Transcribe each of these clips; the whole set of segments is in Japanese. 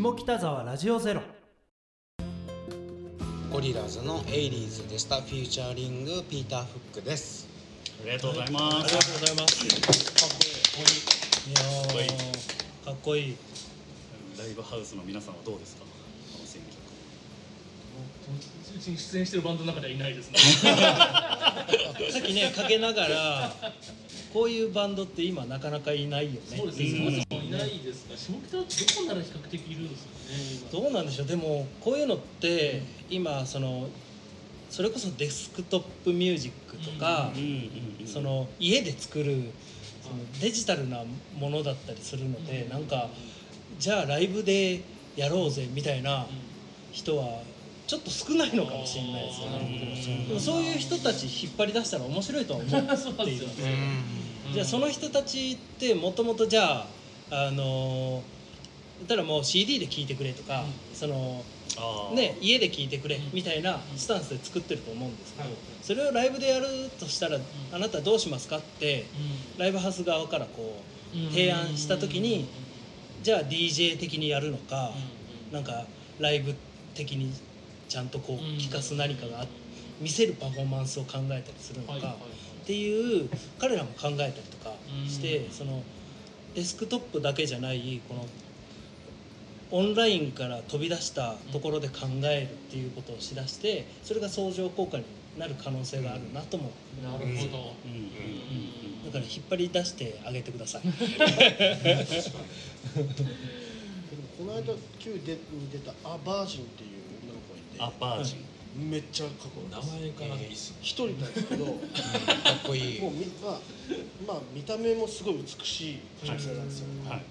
下北沢ラジオゼロゴリラーズのエイリーズでしたフューチャーリングピーター・フックですありがとうございます。ありがとうございます。いやかっこいいーかっこいいライブハウスの皆さんはどうですか？この選曲。うちに出演してるバンドの中ではいないですね。さっきねかけながらこういうバンドって今なかなかいないよねそうですね。いないですが、下北はどこなら比較的いるんですよね。今どうなんでしょうでもこういうのって今そのそれこそデスクトップミュージックとか。その家で作るそのデジタルなものだったりするので、なんかじゃあライブでやろうぜみたいな人はちょっと少ないのかもしれないですよね。でもそういう人たち引っ張り出したら面白いとは思っているんですよ。じゃあその人たちってもともとじゃああのたらもう CD で聴いてくれとか、そのね、家で聴いてくれみたいなスタンスで作ってると思うんですけど、はい。それをライブでやるとしたら、あなたどうしますかってライブハウス側からこう提案した時に、じゃあ DJ 的にやるのか、なんかライブ的にちゃんとこううん。聴かす何かがあ見せるパフォーマンスを考えたりするのか、はいはい。っていう彼らも考えたりとかして、うん。そのデスクトップだけじゃないこのオンラインから飛び出したところで考えるっていうことをしだしてそれが相乗効果になる可能性があるなとも、なるほど。うんうんうんだから引っ張り出してあげてください。この間旧でに出たアバージンっていう女の子がいあバージン。てめっちゃかっこいい名前からいいっすね。一人なんですけどもかっこいい。うみまあまあ見た目もすごい美しい女性なんですよ、はい。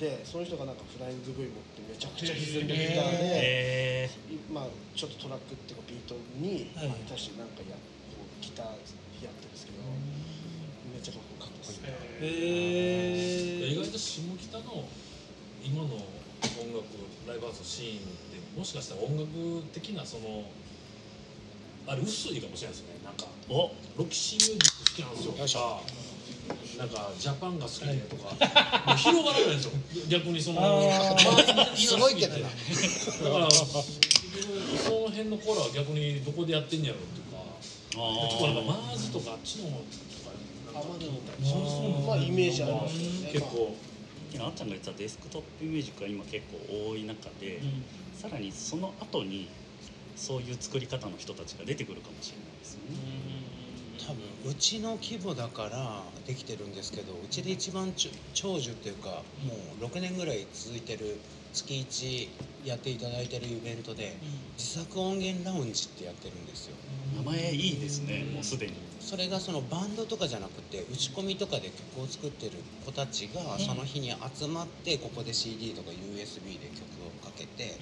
でその人がなんかフライング V 持ってめちゃくちゃ歪んだギター。で、えまあちょっとトラックっていうかビートにはい。対してなんかやこうギターやってるんですけどめっちゃかっこいい。へー。意外と下北の今の音楽ライブハウスのシーンってもしかしたら音楽的なそのあれ薄いかもしれないですね。なんかー、おロキシーミュージック好きなんですよ。よいしょとか。なんかジャパンが好きでとか、もう広がらないんですよ。逆にそのあー。周りにすごいけどな。だから結局その辺のコーラは逆にどこでやってんやろうか。結構なんかマーズとかあっちの方とかなんか聞いたりしますまあイメージありますよね。結構あっちゃんが言ってたデスクトップミュージックが今結構多い中で、さらにその後にそういう作り方の人たちが出てくるかもしれないですよね。多分うちの規模だからできてるんですけどうちで一番ちょ長寿っていうかもう6年ぐらい続いてる月1やっていただいてるイベントで自作音源ラウンジってやってるんですよ名前いいですね。もうすでに。それがそのバンドとかじゃなくて打ち込みとかで曲を作ってる子たちがその日に集まってここで CD とか USB で曲をかけて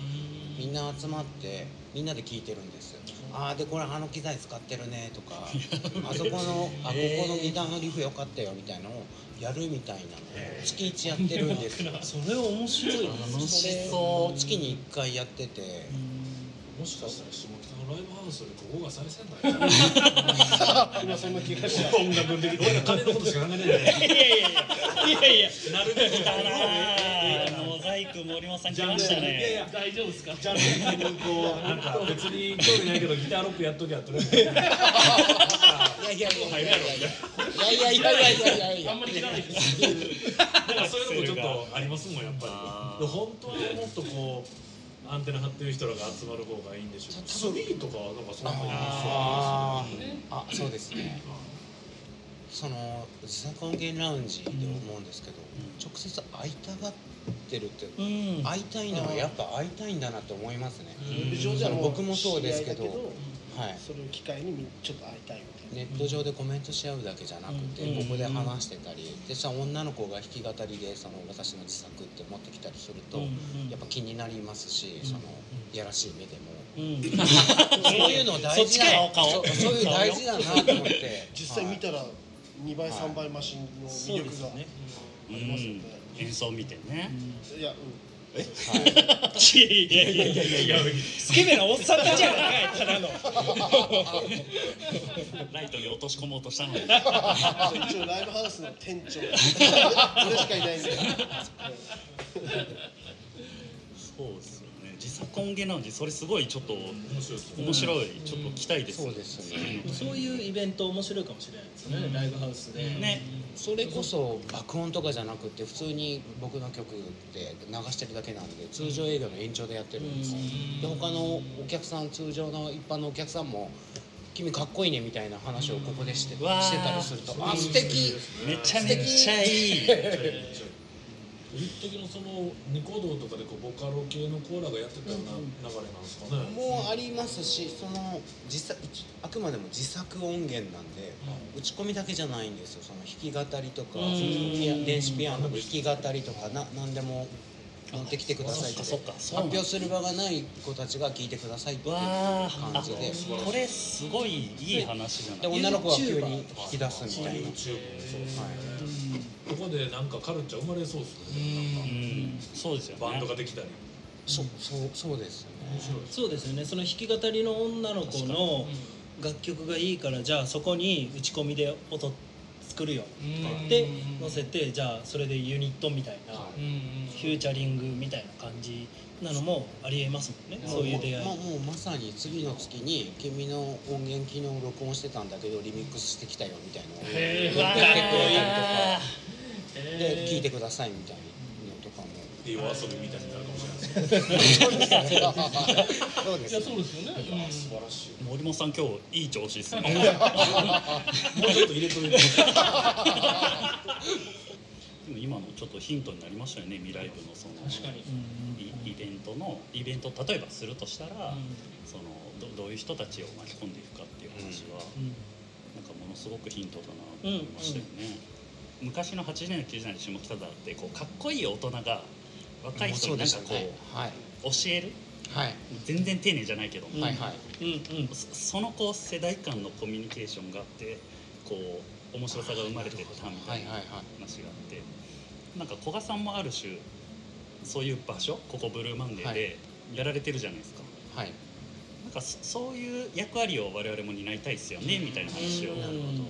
みんな集まってみんなで聴いてるんですああでこれあの機材使ってるねとか あそこのあここのギターのリフ良かったよみたいなのをやるみたいなのを月1やってるんですよ。それ面白い楽しそう。を月に1回やっててもしかしたら下北のライブハウスよりここが最先端や今そんな気がします音楽的に俺ら金のことしか考えないいやいやいやいやいやなるべくだな。モザイク森本さん来ましたねいやいや。大丈夫ですか。ジャンル的にこうなんか別に興味ないけどギターロックやっときゃとりあえずいやいやいやいやいやいやいやいやいやいやあんまり知らないです。だからそういう。のもちょっとありますもんやっぱり本当はもっとこうアンテナ張ってる人らが集まる方がいいんでしょうスリーとかはなんかそんなにあー。あそうですね。その自作音源ラウンジで思うんですけど、直接会いたがってるって、うん。会いたいのはやっぱ会いたいんだなって思いますね、僕もそうですけどはい。それを機会にみちょっと会いたいみたいな。ネット上でコメントし合うだけじゃなくて、うん。ここで話してたりでさ女の子が弾き語りでその私の自作って持ってきたりすると、うんやっぱ気になりますし、そのいやらしい目でも、うん。そういうの大事だそうそういう大事だなと思って。実際見たら2倍3倍マシンの魅力があですよね。りますよね演奏見てね。いやうんいやいやいやいやいやいやスケベなおっさんたちやないただのライトに落とし込もうとしたのに。一応ライブハウスの店長俺しかいないんですよね自作音源ラウンジそれすごいちょっと面白い面白いちょっと期待ですそうですねそういうイベント面白いかもしれないですよね、ライブハウスで、ねそれこそ爆音とかじゃなくて普通に僕の曲で流してるだけなんで通常営業の延長でやってるんですよ。で他のお客さん通常の一般のお客さんも「君かっこいいね」みたいな話をここでしてしてたりすると「あ素敵。めちゃめちゃいい 一時のそのニコ動とかでこうボカロ系のコーラがやってたような流れなんですかね、もうありますしその実際あくまでも自作音源なんで、打ち込みだけじゃないんですよ。その弾き語りとか、電子ピアノの弾き語りとかな何でも持ってきてくださいって発表する場がない子たちが聞いてくださいっていう感じで。あこれすごいいい話じゃない？で女の子が急に弾き出すみたいな、YouTube もそうですはここでなんかカルチャー生まれそうですよね。なんかうん。そうですよね。バンドができたり。い、そうそうそうですよね。面白いですそうですよね。その弾き語りの女の子の楽曲がいいからじゃあそこに打ち込みで音作るよで載せてじゃあそれでユニットみたいな、はフューチャリングみたいな感じなのもありえますもんね、そういう出会い、まあ、もうまさに次の月に「君の音源昨日録音してたんだけどリミックスしてきたよ」みたいなのをへー。送ってくれたりとか。えで聞いてくださいみたいなのとかも。で夜遊びみたいになるかもしれないですそうですね。そうでいやすねそうですよね。いや素晴らしい森本さん今日いい調子ですね。もうちょっと入れといてでも今のちょっとヒントになりましたよね未来部のその確かに。イイベントのイベントを例えばするとしたら、そのどどういう人たちを巻き込んでいくかっていう話は、なんかものすごくヒントだなと思いましたよね、昔の80年代90年代下北沢ってこうかっこいい大人が若い人になんかこう、はい。教える？はい。全然丁寧じゃないけど、うん。はいはい。うんうん。そそのこう世代間のコミュニケーションがあってこう面白さが生まれてったみたいな話があって。なんか古賀さんもある種そういう場所？ここブルーマンデーでやられてるじゃないですか、はい。なんかそそういう役割を我々も担いたいですよねみたいな話をうんなるほど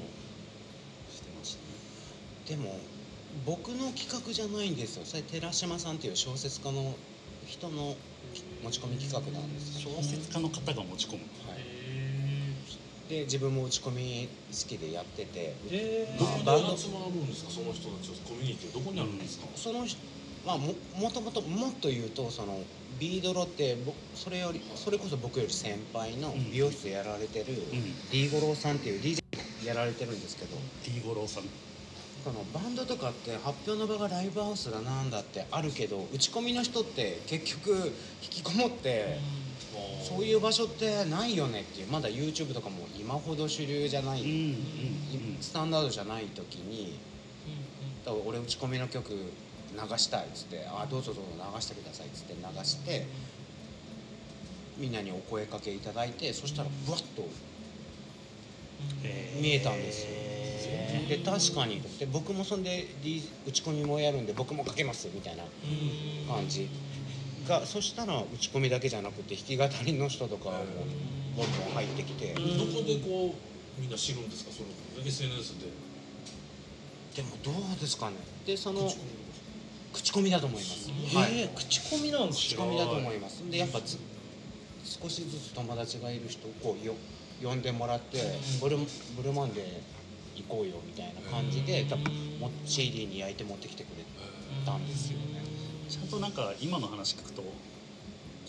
してましたねでも僕の企画じゃないんですよ。それ寺島さんっていう小説家の人の持ち込み企画なんですよ、小説家の方が持ち込む。はい、で自分も打ち込み好きでやってて。バンドこで集まるんですか？その人たちコミュニティどこにあるんですか、その人まあももともともっと言うとそのビードロってぼそれよりそれこそ僕より先輩の美容室やられてるうん。D 五郎さんっていう DJ やられてるんですけど。D 五郎さんこのバンドとかって発表の場がライブハウスだなんだってあるけど打ち込みの人って結局引きこもってそういう場所ってないよねっていうまだ YouTube とかも今ほど主流じゃない、うんうんうん。スタンダードじゃない時にだから俺打ち込みの曲流したいっつって「あどうぞどうぞ流してください」っつって流してみんなにお声かけいただいてそしたらブワッと見えたんですよで確かに。で僕もそんで打ち込みもやるんで僕もかけますみたいな感じ。がそしたら打ち込みだけじゃなくて弾き語りの人とかもボンボン入ってきて。どこでこうみんな知るんですか？その SNS で。でもどうですかね。でその口コミ。だと思います、えはい。ー口コミなんですか口コミだと思います。でやっぱつ少しずつ友達がいる人をこうよ呼んでもらってブルブルマンで行こうよみたいな感じで多分も CD に焼いて持ってきてくれたんですよね。ちゃんとなんか今の話聞くと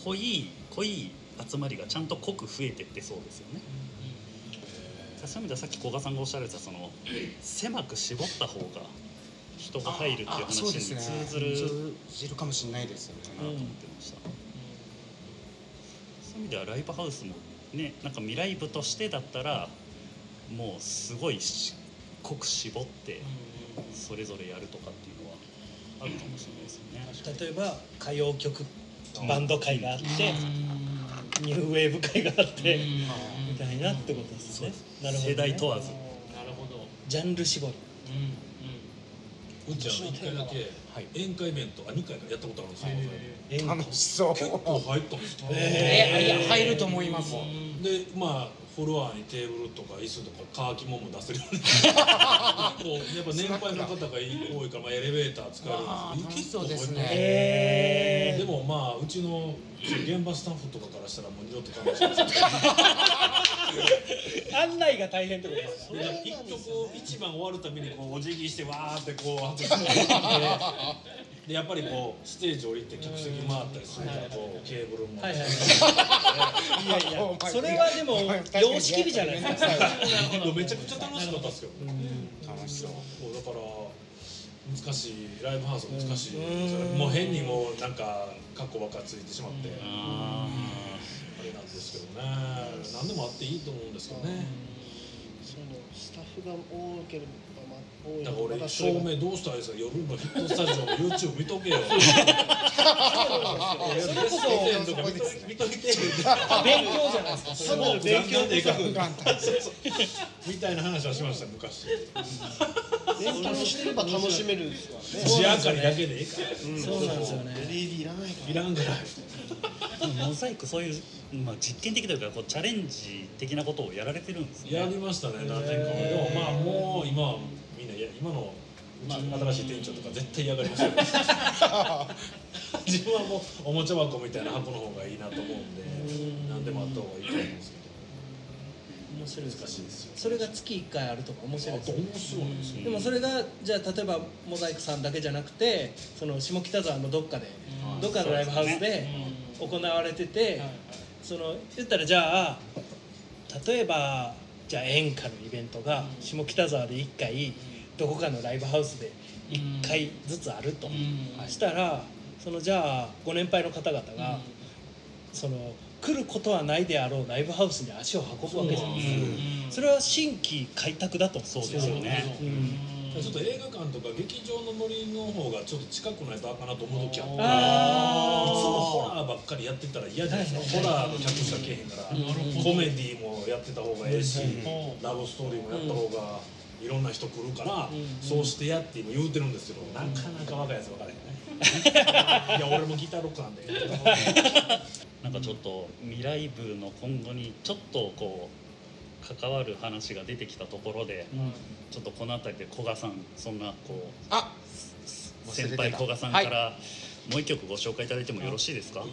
濃い濃い集まりがちゃんと濃く増えてってそうですよね。そういう意味ではさっき古賀さんがおっしゃられたその狭く絞った方が人が入るっていうあ話に通ずる。通じるかもしれないですよね。なと思ってました、そういう意味ではライブハウスもねなんか未来部としてだったらもうすごいし濃く絞ってそれぞれやるとかっていうのはあるかもしれないですよね。例えば歌謡曲バンド会があってニューウェーブ会があってみたいなってことですね。なるほどね。世代問わず。なるほどジャンル絞り。うん。ちゃん。は1回だけはい宴会イベントあ2回か。やったことあるんですよ、演楽しそう結構入ったんですよ。えいや入ると思います。でまあフロアにテーブルとか椅子とか乾き物も出せるように。とやっぱ年配の方が多いから、まあ、エレベーター使えるんですけどそうですね。へでもまあうちの現場スタッフとかからしたらもう二度と勘弁してください案内が大変ってことです一曲一番終わるたびにこうお辞儀してわーってこう でやっぱりこうステージ降りて客席回ったりするからこうケーブルも、はいはいい。やいや。それはでも 様式美じゃないですか。めちゃくちゃ楽しかったですよ、楽しそう。だから難しい。ライブハウスは難しい、うん。もう変にもうなんかカッコばっかついてしまって、ああれなんですけどね。何でもあっていいと思うんですけどね、そのスタッフが多ければまあ多いだから俺照明どうしたらいいですか？夜のヒットスタジオの YouTube 見とけよ。それこそ見と勉強じゃないですか。勉強でか不安体みたいな話はしました昔勉強してれば楽しめるですからね地明かりだけでいいからそうなんですよね。LED いらないからいらんぐらいモザイクそういう、まあ、実験的というかこうチャレンジ的なことをやられてるんですね。やりましたね何年か前でもまあもう今はみんないや今の新しい店長とか絶対嫌がりますよ 自分はもうおもちゃ箱みたいな箱の方がいいなと思うんで何でもあった方がいいと思うんですけ面白いど難しいですよそれが月1回あるとか面白いですよ面白いですよでもそれがじゃあ例えばモザイクさんだけじゃなくてその下北沢のどっかでどっかのライブハウスで行われててその言ったらじゃあ例えばじゃあ演歌のイベントが下北沢で1回どこかのライブハウスで1回ずつあると。したらそのじゃあご年配の方々がその来ることはないであろうライブハウスに足を運ぶわけじゃないですかそれは新規開拓だと。そうですよね。うん。ちょっと映画館とか劇場のノリの方がちょっと近くないとあかんなと思う時あっていつもホあラーばっかりやってたら嫌じゃないですか、ホラーの客しか来えへんから、コメディもやってた方がええし、ラブストーリーもやった方がいろんな人来るから、そうしてやって今言うてるんですけど、なかなか若いやつ分からへんね。いや俺もギターロックなんで なんかちょっと未来部の今後にちょっとこう関わる話が出てきたところで、ちょっとこの辺りで古賀さんそんなこうあ先輩古賀さんからもう一曲ご紹介いただいてもよろしいですか、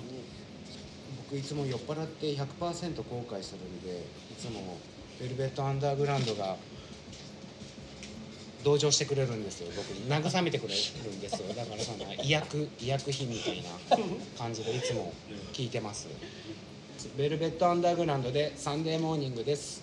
僕いつも酔っ払って100%後悔するんでいつもベルベットアンダーグラウンドが同情してくれるんですよ。僕に慰めてくれるんですよ。だからその医薬医薬品みたいな感じでいつも聞いてます。ベルベットアンダーグラウンドでサンデーモーニングです